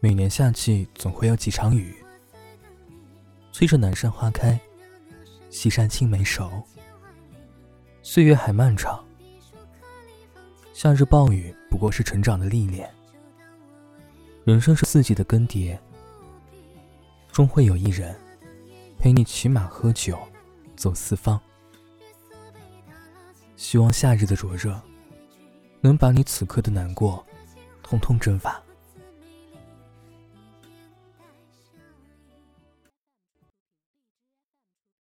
每年夏季总会有几场雨。催着南山花开西山青梅熟。岁月还漫长夏日暴雨不过是成长的历练。人生是四季的更迭终会有一人陪你骑马喝酒走四方。希望夏日的灼热能把你此刻的难过通通蒸发。